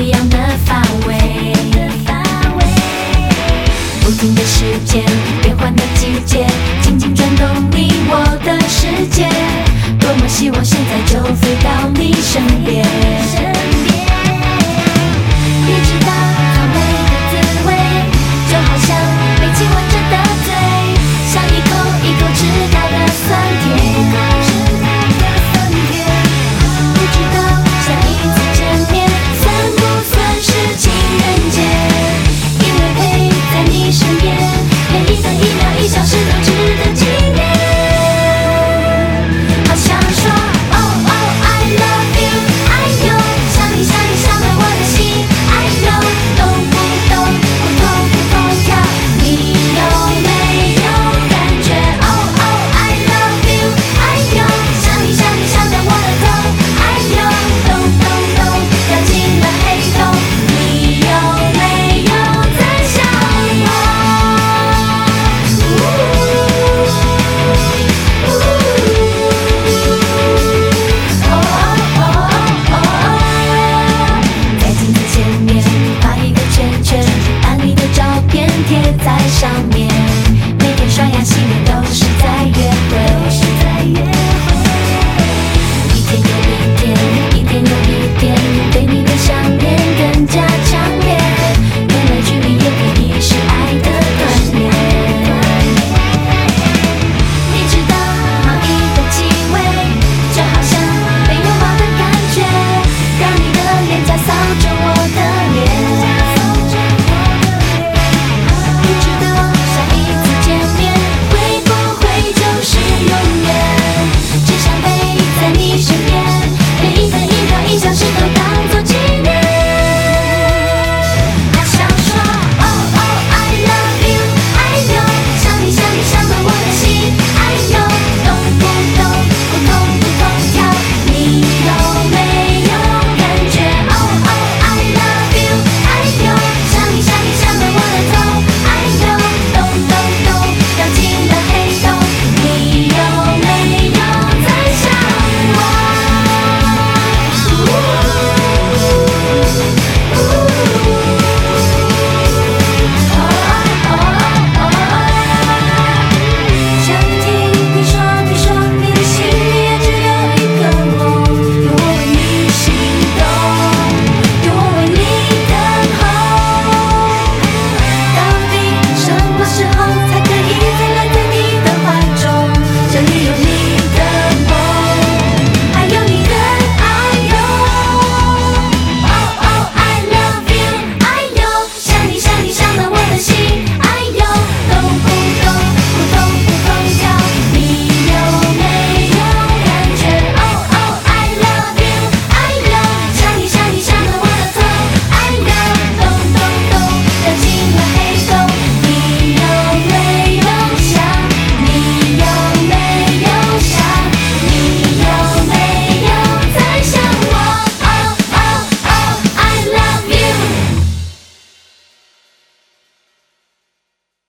一样的发尾不停的时间变换的季节紧紧转动。